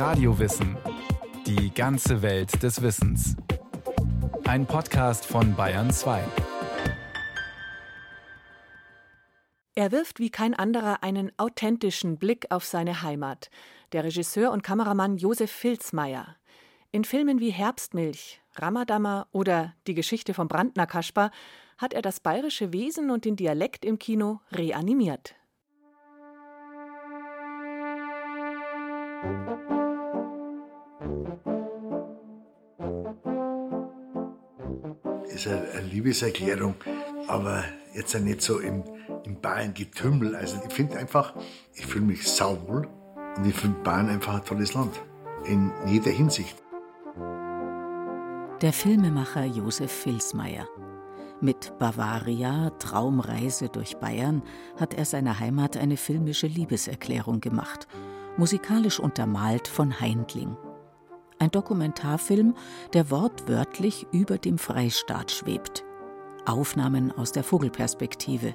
Radiowissen. Die ganze Welt des Wissens. Ein Podcast von Bayern 2. Er wirft wie kein anderer einen authentischen Blick auf seine Heimat. Der Regisseur und Kameramann Josef Filzmeier. In Filmen wie Herbstmilch, Ramadammer oder Die Geschichte vom Brandner Kasper hat er das bayerische Wesen und den Dialekt im Kino reanimiert. Ist eine Liebeserklärung, aber jetzt nicht so im, im Bayern-Getümmel. Also ich finde einfach, ich fühle mich sauwohl und ich finde Bayern einfach ein tolles Land. In jeder Hinsicht. Der Filmemacher Josef Filsmeier. Mit Bavaria, Traumreise durch Bayern, hat er seiner Heimat eine filmische Liebeserklärung gemacht, musikalisch untermalt von Heindling. Ein Dokumentarfilm, der wortwörtlich über dem Freistaat schwebt. Aufnahmen aus der Vogelperspektive.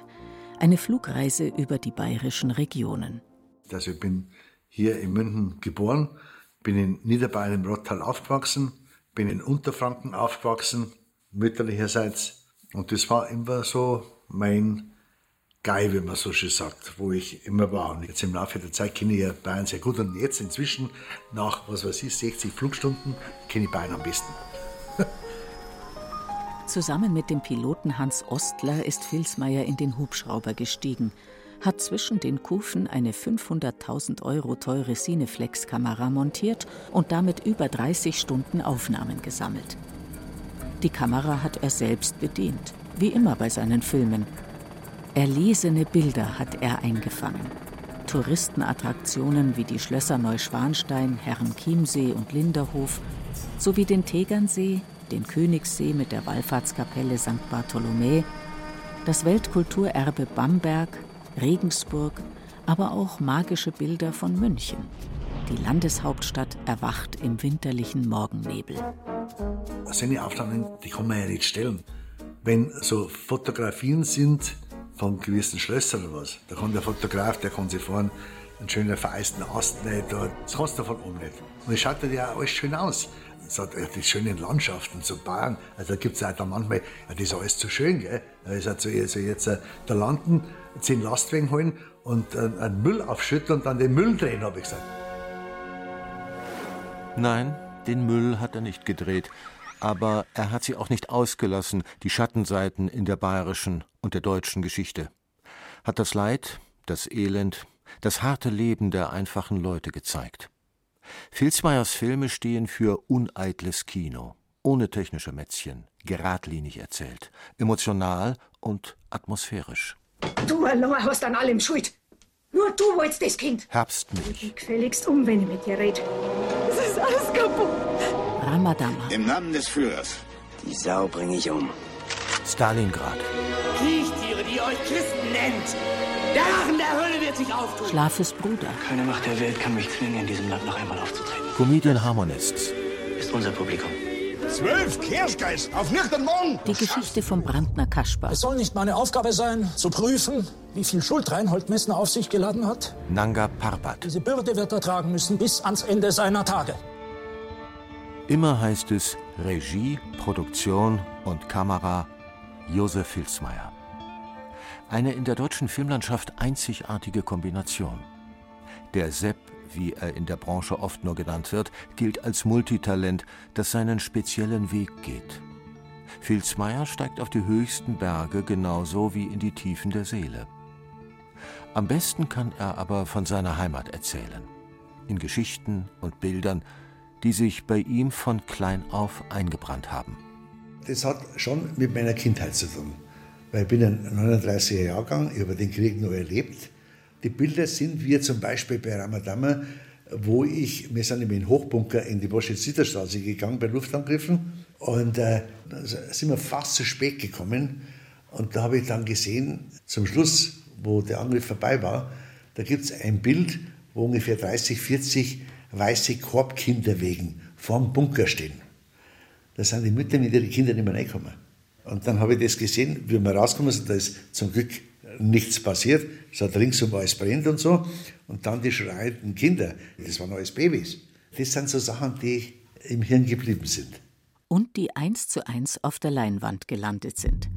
Eine Flugreise über die bayerischen Regionen. Also ich bin hier in München geboren, bin in Niederbayern im Rottal aufgewachsen, bin in Unterfranken aufgewachsen, mütterlicherseits. Und das war immer so mein Guy, wie man so schön sagt, wo ich immer war. Und jetzt im Laufe der Zeit kenne ich ja Bayern sehr gut. Und jetzt inzwischen, nach, was weiß ich, 60 Flugstunden, kenne ich Bayern am besten. Zusammen mit dem Piloten Hans Ostler ist Filsmeier in den Hubschrauber gestiegen, hat zwischen den Kufen eine 500.000 Euro teure Cineflex-Kamera montiert und damit über 30 Stunden Aufnahmen gesammelt. Die Kamera hat er selbst bedient, wie immer bei seinen Filmen, Erlesene Bilder hat er eingefangen. Touristenattraktionen wie die Schlösser Neuschwanstein, Herrenchiemsee und Linderhof sowie den Tegernsee, den Königssee mit der Wallfahrtskapelle St. Bartholomä, das Weltkulturerbe Bamberg, Regensburg, aber auch magische Bilder von München. Die Landeshauptstadt erwacht im winterlichen Morgennebel. Die Aufnahmen, die kann man ja nicht stellen. Wenn so Fotografien sind, von gewissen Schlössern oder was. Da kann der Fotograf, der kann sich fahren, einen schönen vereisten Ast nicht, das kannst du davon um nicht. Und es schaut ja alles schön aus. Es hat die schönen Landschaften, so Bayern, also da gibt es auch da manchmal, ja, das ist alles zu schön, gell. Da ist halt so, also jetzt äh, da landen, zehn Lastwagen holen und äh, einen Müll aufschütten und dann den Müll drehen, habe ich gesagt. Nein, den Müll hat er nicht gedreht aber er hat sie auch nicht ausgelassen, die Schattenseiten in der bayerischen und der deutschen Geschichte. Hat das Leid, das Elend, das harte Leben der einfachen Leute gezeigt. Filzmeiers Filme stehen für uneitles Kino, ohne technische Mätzchen, geradlinig erzählt, emotional und atmosphärisch. Du allein hast an allem Schuld. Nur du wolltest das Kind. Herbstmilch. Gefälligst um, wenn ich mit dir rede. Es ist alles kaputt. Ramadama. Im Namen des Führers. Die Sau bringe ich um. Stalingrad. Kriechtiere, die euch Christen nennt. Der Rachen der Hölle wird sich auftun. Schlafes Bruder. Keine Macht der Welt kann mich zwingen, in diesem Land noch einmal aufzutreten. Comedian Harmonists. Ist unser Publikum. Zwölf Kirschgeist auf nüchtern Morgen. Die Geschichte vom Brandner Kasper. Es soll nicht meine Aufgabe sein, zu prüfen, wie viel Schuld Reinhold Messner auf sich geladen hat. Nanga Parbat. Diese Bürde wird er tragen müssen bis ans Ende seiner Tage. Immer heißt es Regie, Produktion und Kamera Josef Filzmeier. Eine in der deutschen Filmlandschaft einzigartige Kombination. Der Sepp, wie er in der Branche oft nur genannt wird, gilt als Multitalent, das seinen speziellen Weg geht. Filzmeier steigt auf die höchsten Berge genauso wie in die Tiefen der Seele. Am besten kann er aber von seiner Heimat erzählen. In Geschichten und Bildern, die sich bei ihm von klein auf eingebrannt haben. Das hat schon mit meiner Kindheit zu tun. Weil ich bin ein 39er Jahrgang, ich habe den Krieg noch erlebt. Die Bilder sind wie zum Beispiel bei Ramadama, wo ich, wir sind in den Hochbunker in die Boschitz-Sitterstraße gegangen bei Luftangriffen und äh, da sind wir fast zu spät gekommen und da habe ich dann gesehen, zum Schluss, wo der Angriff vorbei war, da gibt es ein Bild, wo ungefähr 30, 40 weiße Korbkinderwegen vorm Bunker stehen. Da sind die Mütter mit ihren Kindern nicht mehr reingekommen. Und dann habe ich das gesehen, wie wir rausgekommen sind, da ist zum Glück nichts passiert. Es hat ringsum alles brennt und so. Und dann die schreienden Kinder, das waren alles Babys. Das sind so Sachen, die im Hirn geblieben sind. Und die eins zu eins auf der Leinwand gelandet sind.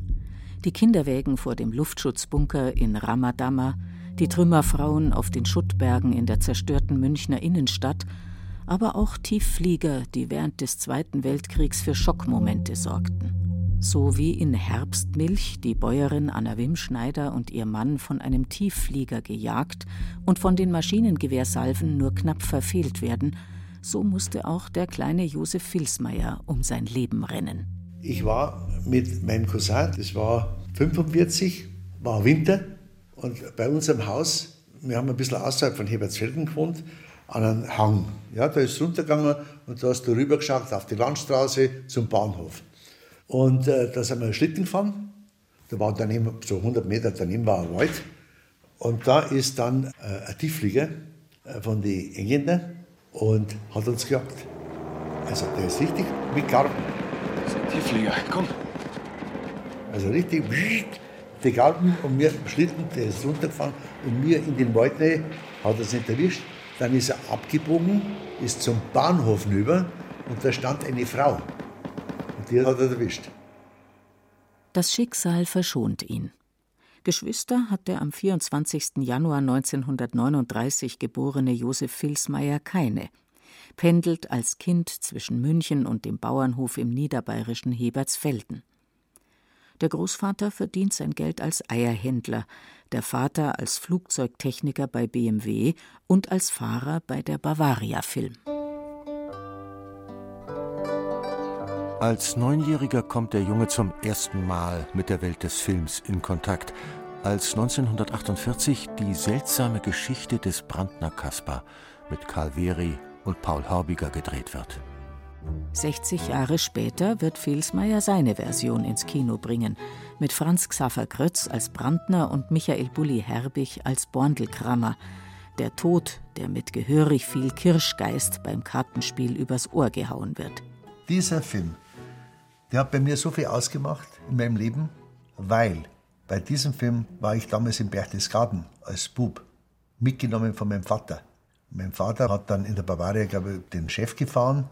Die Kinderwägen vor dem Luftschutzbunker in Ramadama, die Trümmerfrauen auf den Schuttbergen in der zerstörten Münchner Innenstadt, aber auch Tiefflieger, die während des Zweiten Weltkriegs für Schockmomente sorgten. So wie in Herbstmilch die Bäuerin Anna Wimschneider und ihr Mann von einem Tiefflieger gejagt und von den Maschinengewehrsalven nur knapp verfehlt werden, so musste auch der kleine Josef Filsmeier um sein Leben rennen. Ich war mit meinem Cousin, das war 45, war Winter und bei unserem Haus, wir haben ein bisschen außerhalb von Hebertsfelden gewohnt, an einem Hang. Ja, da ist es runtergegangen und da hast du rübergeschaut auf die Landstraße zum Bahnhof. Und äh, da sind wir Schlitten gefahren. Da war daneben, so 100 Meter daneben war ein Wald. Und da ist dann äh, ein Tiefflieger äh, von den Engländern und hat uns gejagt. Also der ist richtig mit Garten. Das ist ein Tiefflieger, komm. Also richtig die Garten und mir Schlitten, der ist runtergefahren und mir in den Wald rein, hat er es nicht erwischt. Dann ist er abgebogen, ist zum Bahnhof rüber und da stand eine Frau. Und die hat er erwischt. Das Schicksal verschont ihn. Geschwister hat der am 24. Januar 1939 geborene Josef Filsmeier keine. Pendelt als Kind zwischen München und dem Bauernhof im niederbayerischen Hebertsfelden. Der Großvater verdient sein Geld als Eierhändler, der Vater als Flugzeugtechniker bei BMW und als Fahrer bei der Bavaria Film. Als Neunjähriger kommt der Junge zum ersten Mal mit der Welt des Films in Kontakt, als 1948 die seltsame Geschichte des Brandner Kaspar mit Karl Wehry und Paul Horbiger gedreht wird. 60 Jahre später wird Filsmeier seine Version ins Kino bringen, mit Franz Xaver Grötz als Brandner und Michael Bulli Herbig als Borndelkrammer. Der Tod, der mit gehörig viel Kirschgeist beim Kartenspiel übers Ohr gehauen wird. Dieser Film der hat bei mir so viel ausgemacht in meinem Leben, weil bei diesem Film war ich damals in Berchtesgaden als Bub, mitgenommen von meinem Vater. Mein Vater hat dann in der Bavaria, glaube ich, den Chef gefahren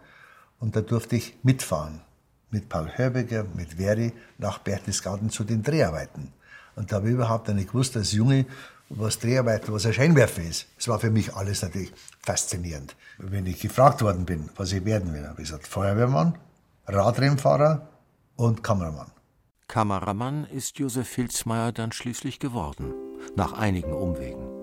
und da durfte ich mitfahren. Mit Paul Hörbeger, mit Veri nach Berchtesgaden zu den Dreharbeiten. Und da habe ich überhaupt nicht gewusst, als Junge, was Dreharbeiten, was ein Scheinwerfer ist. Es war für mich alles natürlich faszinierend. Wenn ich gefragt worden bin, was ich werden will, habe ich gesagt, Feuerwehrmann, Radrennfahrer und Kameramann. Kameramann ist Josef Filzmeier dann schließlich geworden, nach einigen Umwegen.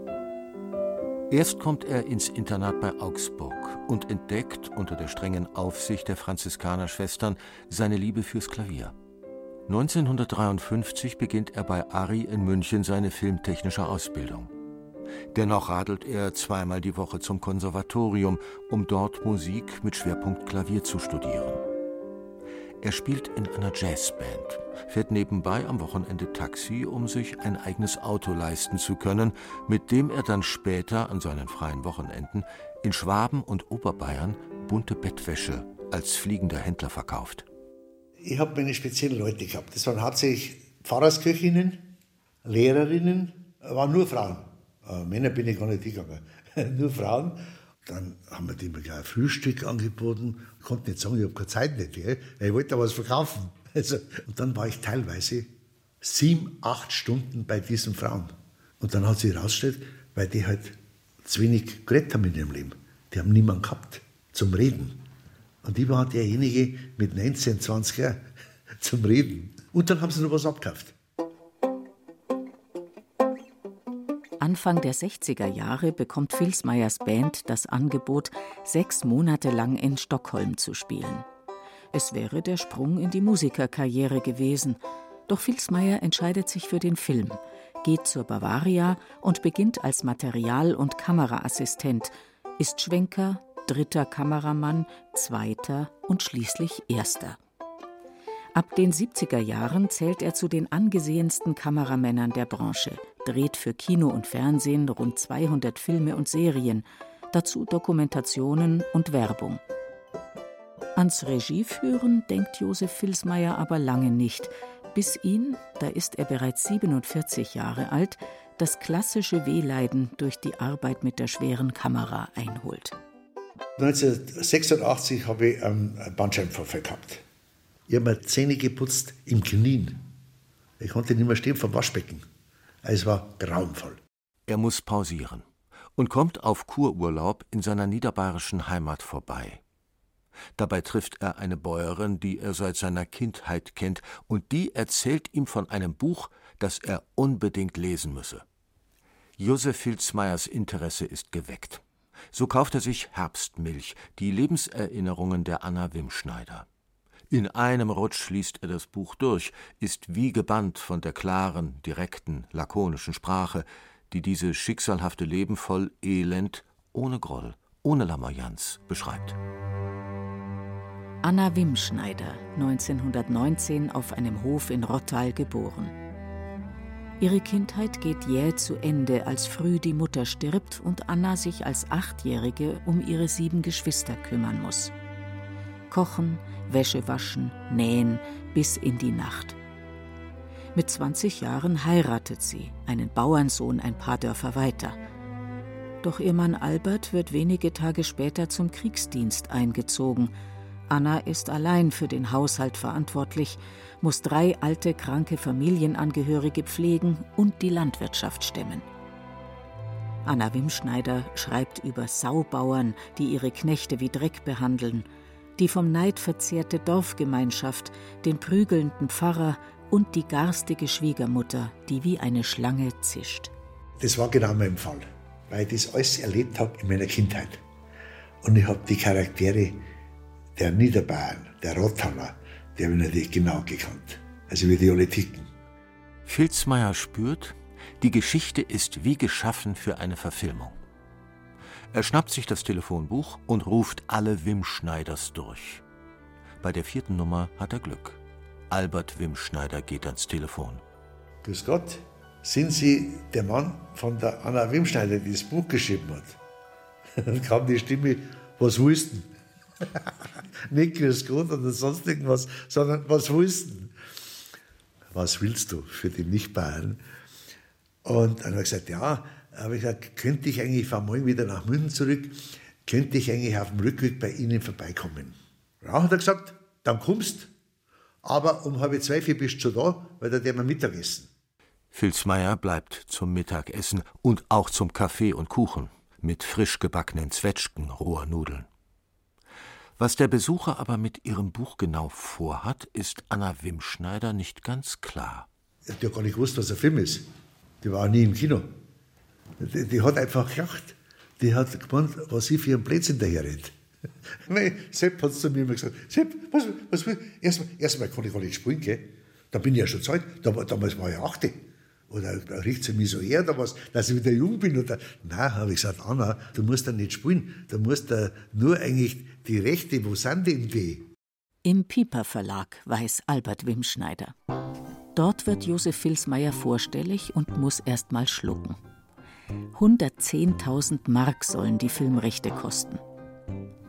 Erst kommt er ins Internat bei Augsburg und entdeckt unter der strengen Aufsicht der Franziskanerschwestern seine Liebe fürs Klavier. 1953 beginnt er bei Ari in München seine filmtechnische Ausbildung. Dennoch radelt er zweimal die Woche zum Konservatorium, um dort Musik mit Schwerpunkt Klavier zu studieren. Er spielt in einer Jazzband, fährt nebenbei am Wochenende Taxi, um sich ein eigenes Auto leisten zu können, mit dem er dann später an seinen freien Wochenenden in Schwaben und Oberbayern bunte Bettwäsche als fliegender Händler verkauft. Ich habe meine speziellen Leute gehabt. Das waren hauptsächlich Pfarrersköchinnen, Lehrerinnen, waren nur Frauen. Äh, Männer bin ich gar nicht hingegangen. nur Frauen. Dann haben wir dem gleich ein Frühstück angeboten. Ich konnte nicht sagen, ich habe keine Zeit nicht. Gell? Ich wollte da was verkaufen. Also, und dann war ich teilweise sieben, acht Stunden bei diesen Frauen. Und dann hat sich herausgestellt, weil die halt zu wenig geredet haben in ihrem Leben. Die haben niemanden gehabt zum Reden. Und ich war derjenige mit 19, 20 Jahren zum Reden. Und dann haben sie noch was abgekauft. Anfang der 60er Jahre bekommt Filsmeyers Band das Angebot, sechs Monate lang in Stockholm zu spielen. Es wäre der Sprung in die Musikerkarriere gewesen. Doch Filsmeyer entscheidet sich für den Film, geht zur Bavaria und beginnt als Material- und Kameraassistent, ist Schwenker, dritter Kameramann, zweiter und schließlich erster. Ab den 70er Jahren zählt er zu den angesehensten Kameramännern der Branche, dreht für Kino und Fernsehen rund 200 Filme und Serien, dazu Dokumentationen und Werbung. Ans Regieführen denkt Josef Filsmeier aber lange nicht, bis ihn, da ist er bereits 47 Jahre alt, das klassische Wehleiden durch die Arbeit mit der schweren Kamera einholt. 1986 habe ich einen Bandscheibenvorfall gehabt. Ich habe mir Zähne geputzt im Knien. Ich konnte nicht mehr stehen vom Waschbecken. Es war grauenvoll. Er muss pausieren und kommt auf Kururlaub in seiner niederbayerischen Heimat vorbei. Dabei trifft er eine Bäuerin, die er seit seiner Kindheit kennt, und die erzählt ihm von einem Buch, das er unbedingt lesen müsse. Josef Filzmeyers Interesse ist geweckt. So kauft er sich Herbstmilch, die Lebenserinnerungen der Anna Wimschneider. In einem Rutsch liest er das Buch durch, ist wie gebannt von der klaren, direkten, lakonischen Sprache, die dieses schicksalhafte Leben voll Elend, ohne Groll, ohne Lamoyanz beschreibt. Anna Wimschneider, 1919 auf einem Hof in Rottal geboren. Ihre Kindheit geht jäh zu Ende, als früh die Mutter stirbt und Anna sich als Achtjährige um ihre sieben Geschwister kümmern muss. Kochen, Wäsche waschen, nähen bis in die Nacht. Mit 20 Jahren heiratet sie, einen Bauernsohn ein paar Dörfer weiter. Doch ihr Mann Albert wird wenige Tage später zum Kriegsdienst eingezogen – Anna ist allein für den Haushalt verantwortlich, muss drei alte, kranke Familienangehörige pflegen und die Landwirtschaft stemmen. Anna Wimschneider schreibt über Saubauern, die ihre Knechte wie Dreck behandeln, die vom Neid verzehrte Dorfgemeinschaft, den prügelnden Pfarrer und die garstige Schwiegermutter, die wie eine Schlange zischt. Das war genau mein Fall, weil ich das alles erlebt habe in meiner Kindheit. Und ich habe die Charaktere der Niederbayern, der Rottaler, der habe ich natürlich genau gekannt. Also wie die alle ticken. Filzmeier spürt, die Geschichte ist wie geschaffen für eine Verfilmung. Er schnappt sich das Telefonbuch und ruft alle Wim-Schneiders durch. Bei der vierten Nummer hat er Glück. Albert Wim-Schneider geht ans Telefon. Grüß Gott, sind Sie der Mann von der Anna Wimschneider, die das Buch geschrieben hat? Dann kam die Stimme, was du? Nicht grüß Gott oder sonst irgendwas, sondern was du? Was willst du für die Nicht-Bayern? Und dann habe ich gesagt, ja, habe ich gesagt, könnte ich eigentlich, ich fahre morgen wieder nach München zurück, könnte ich eigentlich auf dem Rückweg bei Ihnen vorbeikommen? Ja, hat er gesagt, dann kommst, aber um halb zwei, vier bist du schon da, weil da werden wir Mittagessen. Filzmeier bleibt zum Mittagessen und auch zum Kaffee und Kuchen mit frisch gebackenen Zwetschgen, roher Nudeln. Was der Besucher aber mit ihrem Buch genau vorhat, ist Anna Wimschneider nicht ganz klar. Die hat ja gar nicht gewusst, was ein Film ist. Die war nie im Kino. Die, die hat einfach gelacht. Die hat gemeint, was ich für einen Blödsinn daherredet. Nein, Sepp hat zu mir immer gesagt, Sepp, was, was will, erstmal, erstmal kann ich gar nicht spielen, gell? Da bin ich ja schon Zeit, damals war ich achte. Oder riecht sie mich so her oder was, dass ich wieder jung bin? Oder, nein, habe ich gesagt, Anna, du musst da nicht spielen. Du musst da nur eigentlich die Rechte, wo sind denn die? Im Piper Verlag weiß Albert Wimschneider. Dort wird Josef Filsmeier vorstellig und muss erst mal schlucken. 110.000 Mark sollen die Filmrechte kosten.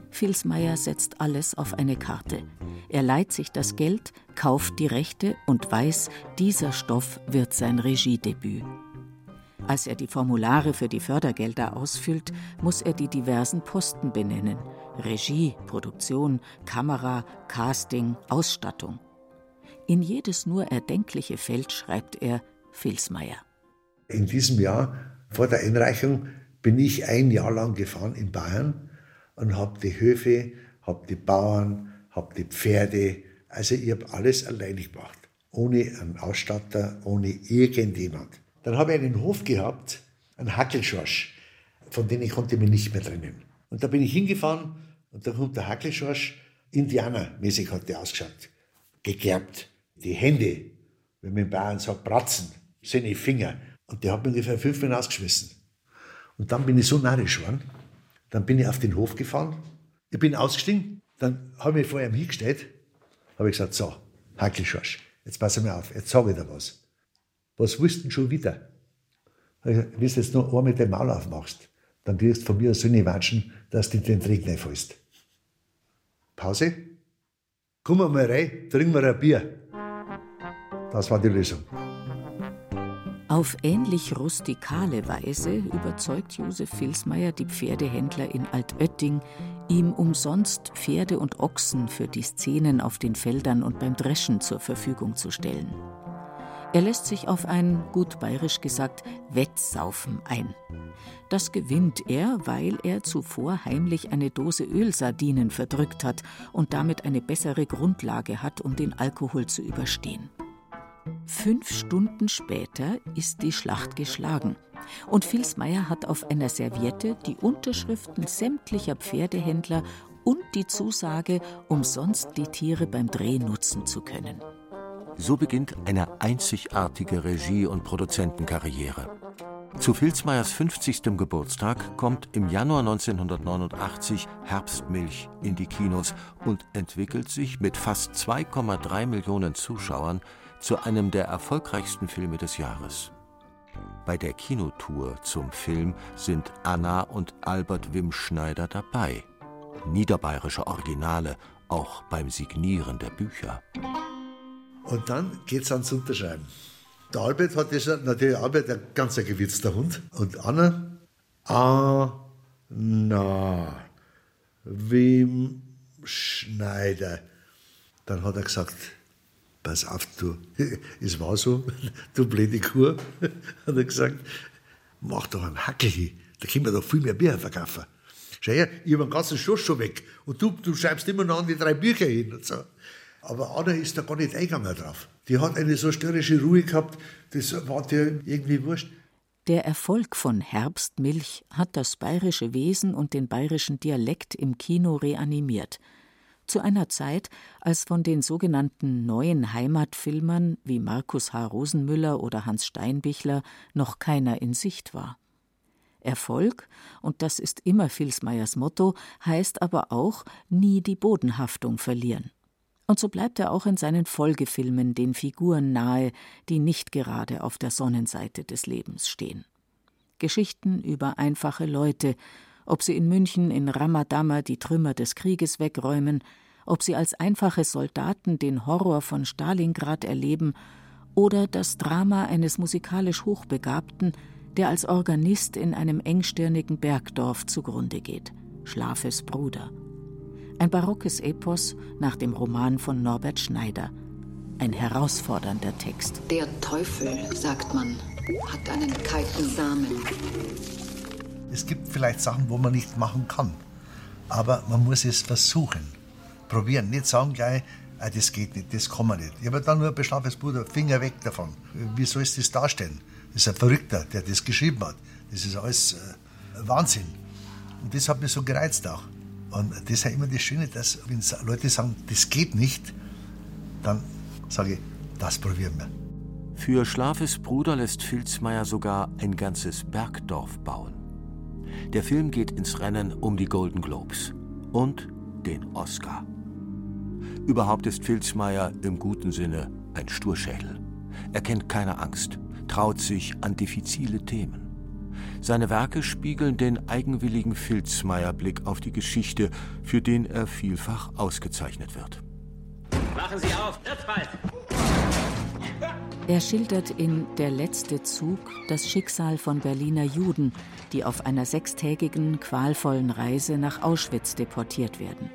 Filsmeier setzt alles auf eine Karte. Er leiht sich das Geld, kauft die Rechte und weiß, dieser Stoff wird sein Regiedebüt. Als er die Formulare für die Fördergelder ausfüllt, muss er die diversen Posten benennen: Regie, Produktion, Kamera, Casting, Ausstattung. In jedes nur erdenkliche Feld schreibt er Filsmeier. In diesem Jahr vor der Einreichung bin ich ein Jahr lang gefahren in Bayern und habe die Höfe, habe die Bauern, habe die Pferde, also ich habe alles alleine gemacht, ohne einen Ausstatter, ohne irgendjemand. Dann habe ich einen Hof gehabt, einen Hackelschorsch, von dem ich konnte mich nicht mehr trennen. Und da bin ich hingefahren und da kommt der Hackelschorsch, Indianermäßig hat der ausgeschaut, gegerbt. Die Hände, wenn man in Bayern sagt, Bratzen, die Finger. Und der hat mir ungefähr fünf Minuten ausgeschmissen. Und dann bin ich so narrisch geworden, dann bin ich auf den Hof gefahren, ich bin ausgestiegen, dann habe ich mich vor ihm hingestellt, habe ich gesagt, so, Hackelschorsch, jetzt pass mir auf, jetzt sage ich dir was was willst du denn schon wieder? Wenn du jetzt noch einmal den Maul aufmachst, dann kriegst du von mir so eine Watschen, dass du den Trick nicht fällst. Pause. Komm mal rein, trinken wir ein Bier. Das war die Lösung. Auf ähnlich rustikale Weise überzeugt Josef Filsmeier die Pferdehändler in Altötting, ihm umsonst Pferde und Ochsen für die Szenen auf den Feldern und beim Dreschen zur Verfügung zu stellen. Er lässt sich auf ein, gut bayerisch gesagt, Wettsaufen ein. Das gewinnt er, weil er zuvor heimlich eine Dose Ölsardinen verdrückt hat und damit eine bessere Grundlage hat, um den Alkohol zu überstehen. Fünf Stunden später ist die Schlacht geschlagen und Vilsmeier hat auf einer Serviette die Unterschriften sämtlicher Pferdehändler und die Zusage, umsonst die Tiere beim Dreh nutzen zu können. So beginnt eine einzigartige Regie- und Produzentenkarriere. Zu Filzmeiers 50. Geburtstag kommt im Januar 1989 Herbstmilch in die Kinos und entwickelt sich mit fast 2,3 Millionen Zuschauern zu einem der erfolgreichsten Filme des Jahres. Bei der Kinotour zum Film sind Anna und Albert Wim Schneider dabei. Niederbayerische Originale, auch beim Signieren der Bücher. Und dann geht es ans Unterschreiben. Der Albert hat das, natürlich Albert ein ganzer gewitzter Hund. Und Anna, Anna, Wim Schneider. Dann hat er gesagt, pass auf, du, es war so, du blöde Kur, hat er gesagt, mach doch einen Hackel da können wir doch viel mehr Bier verkaufen. Schau her, ich habe den ganzen Schuss schon weg und du, du schreibst immer noch an die drei Bücher hin und so. Aber Anna ist da gar nicht eingegangen drauf. Die hat eine so störrische Ruhe gehabt, das war dir irgendwie wurscht. Der Erfolg von Herbstmilch hat das bayerische Wesen und den bayerischen Dialekt im Kino reanimiert. Zu einer Zeit, als von den sogenannten neuen Heimatfilmern wie Markus H. Rosenmüller oder Hans Steinbichler noch keiner in Sicht war. Erfolg, und das ist immer Vilsmeyers Motto, heißt aber auch nie die Bodenhaftung verlieren. Und so bleibt er auch in seinen Folgefilmen den Figuren nahe, die nicht gerade auf der Sonnenseite des Lebens stehen. Geschichten über einfache Leute, ob sie in München in Ramadama die Trümmer des Krieges wegräumen, ob sie als einfache Soldaten den Horror von Stalingrad erleben oder das Drama eines musikalisch Hochbegabten, der als Organist in einem engstirnigen Bergdorf zugrunde geht. Schlafes Bruder. Ein barockes Epos nach dem Roman von Norbert Schneider. Ein herausfordernder Text. Der Teufel, sagt man, hat einen kalten Samen. Es gibt vielleicht Sachen, wo man nicht machen kann. Aber man muss es versuchen. Probieren. Nicht sagen gleich, ah, das geht nicht, das kann man nicht. Ich habe dann nur beschlafenes Bruder, Finger weg davon. Wie soll es das darstellen? Das ist ein Verrückter, der das geschrieben hat. Das ist alles äh, Wahnsinn. Und das hat mich so gereizt auch. Und das ist ja immer das Schöne, dass wenn Leute sagen, das geht nicht, dann sage ich, das probieren wir. Für Schlafes Bruder lässt Filzmeier sogar ein ganzes Bergdorf bauen. Der Film geht ins Rennen um die Golden Globes und den Oscar. Überhaupt ist Filzmeier im guten Sinne ein Sturschädel. Er kennt keine Angst, traut sich an diffizile Themen. Seine Werke spiegeln den eigenwilligen Filzmeier-Blick auf die Geschichte, für den er vielfach ausgezeichnet wird. Machen Sie auf, wird bald! Er schildert in Der letzte Zug das Schicksal von Berliner Juden, die auf einer sechstägigen, qualvollen Reise nach Auschwitz deportiert werden.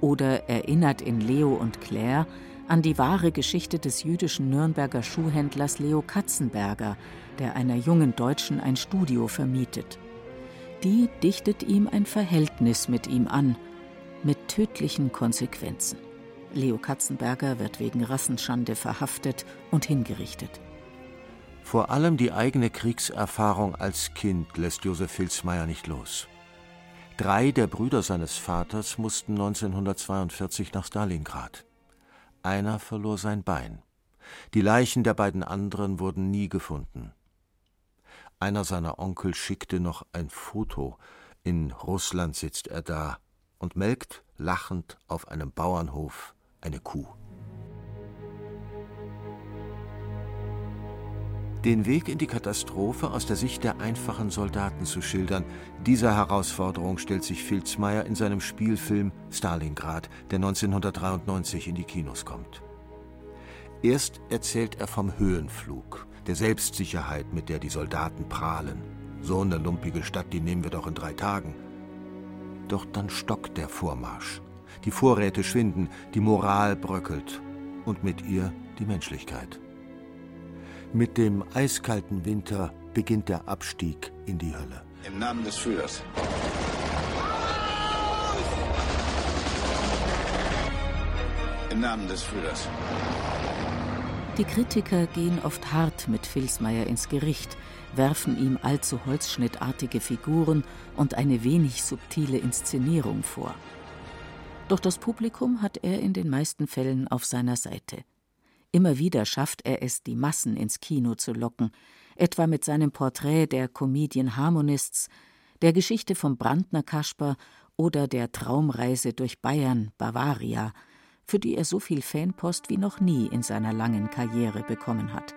Oder erinnert in Leo und Claire an die wahre Geschichte des jüdischen Nürnberger Schuhhändlers Leo Katzenberger, der einer jungen Deutschen ein Studio vermietet. Die dichtet ihm ein Verhältnis mit ihm an, mit tödlichen Konsequenzen. Leo Katzenberger wird wegen Rassenschande verhaftet und hingerichtet. Vor allem die eigene Kriegserfahrung als Kind lässt Josef Filzmeier nicht los. Drei der Brüder seines Vaters mussten 1942 nach Stalingrad. Einer verlor sein Bein. Die Leichen der beiden anderen wurden nie gefunden. Einer seiner Onkel schickte noch ein Foto. In Russland sitzt er da und melkt lachend auf einem Bauernhof eine Kuh. Den Weg in die Katastrophe aus der Sicht der einfachen Soldaten zu schildern, dieser Herausforderung stellt sich Filzmeier in seinem Spielfilm Stalingrad, der 1993 in die Kinos kommt. Erst erzählt er vom Höhenflug, der Selbstsicherheit, mit der die Soldaten prahlen. So eine lumpige Stadt, die nehmen wir doch in drei Tagen. Doch dann stockt der Vormarsch. Die Vorräte schwinden, die Moral bröckelt und mit ihr die Menschlichkeit. Mit dem eiskalten Winter beginnt der Abstieg in die Hölle. Im Namen des Führers. Im Namen des Führers. Die Kritiker gehen oft hart mit Filsmeier ins Gericht, werfen ihm allzu holzschnittartige Figuren und eine wenig subtile Inszenierung vor. Doch das Publikum hat er in den meisten Fällen auf seiner Seite. Immer wieder schafft er es, die Massen ins Kino zu locken, etwa mit seinem Porträt der Comedian Harmonists, der Geschichte vom Brandner Kasper oder der Traumreise durch Bayern, Bavaria, für die er so viel Fanpost wie noch nie in seiner langen Karriere bekommen hat.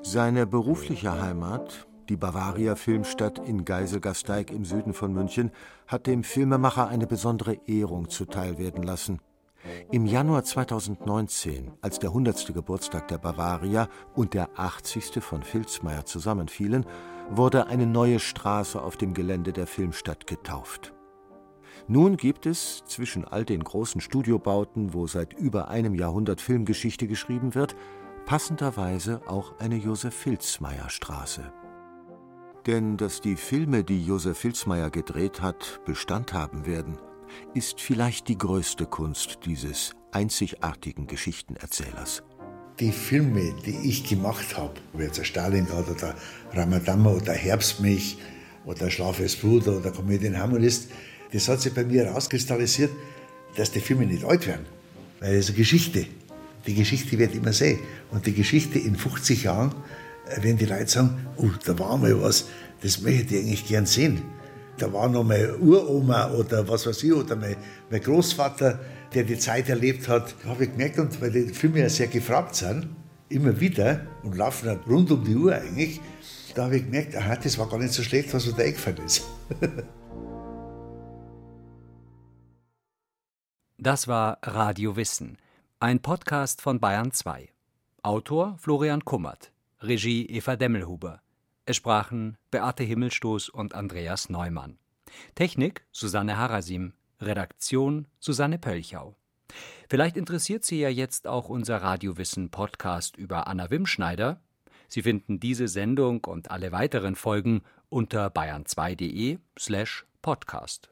Seine berufliche Heimat, die Bavaria Filmstadt in Geiselgasteig im Süden von München, hat dem Filmemacher eine besondere Ehrung zuteilwerden lassen. Im Januar 2019, als der 100. Geburtstag der Bavaria und der 80. von Filzmeier zusammenfielen, wurde eine neue Straße auf dem Gelände der Filmstadt getauft. Nun gibt es zwischen all den großen Studiobauten, wo seit über einem Jahrhundert Filmgeschichte geschrieben wird, passenderweise auch eine Josef Filzmeier Straße. Denn dass die Filme, die Josef Filzmeier gedreht hat, Bestand haben werden, ist vielleicht die größte Kunst dieses einzigartigen Geschichtenerzählers. Die Filme, die ich gemacht habe, wie jetzt Stalingrad oder Ramadan oder Herbstmilch oder Schlafes Bruder oder Komödien Harmonist, das hat sich bei mir herauskristallisiert, dass die Filme nicht alt werden. Weil es eine Geschichte. Die Geschichte wird immer sehen. Und die Geschichte in 50 Jahren, wenn die Leute sagen, oh, da war mal was, das möchte ich eigentlich gern sehen. Da war noch meine Uroma oder was weiß ich, oder mein, mein Großvater, der die Zeit erlebt hat. Da habe ich gemerkt, und weil die Filme ja sehr gefragt sind, immer wieder und laufen rund um die Uhr eigentlich, da habe ich gemerkt, aha, das war gar nicht so schlecht, was mir da eingefallen ist. Das war Radio Wissen, ein Podcast von Bayern 2. Autor Florian Kummert, Regie Eva Demmelhuber. Es sprachen Beate Himmelstoß und Andreas Neumann. Technik Susanne Harasim, Redaktion Susanne Pölchau. Vielleicht interessiert Sie ja jetzt auch unser Radiowissen Podcast über Anna Wimschneider. Sie finden diese Sendung und alle weiteren Folgen unter bayern2.de slash podcast.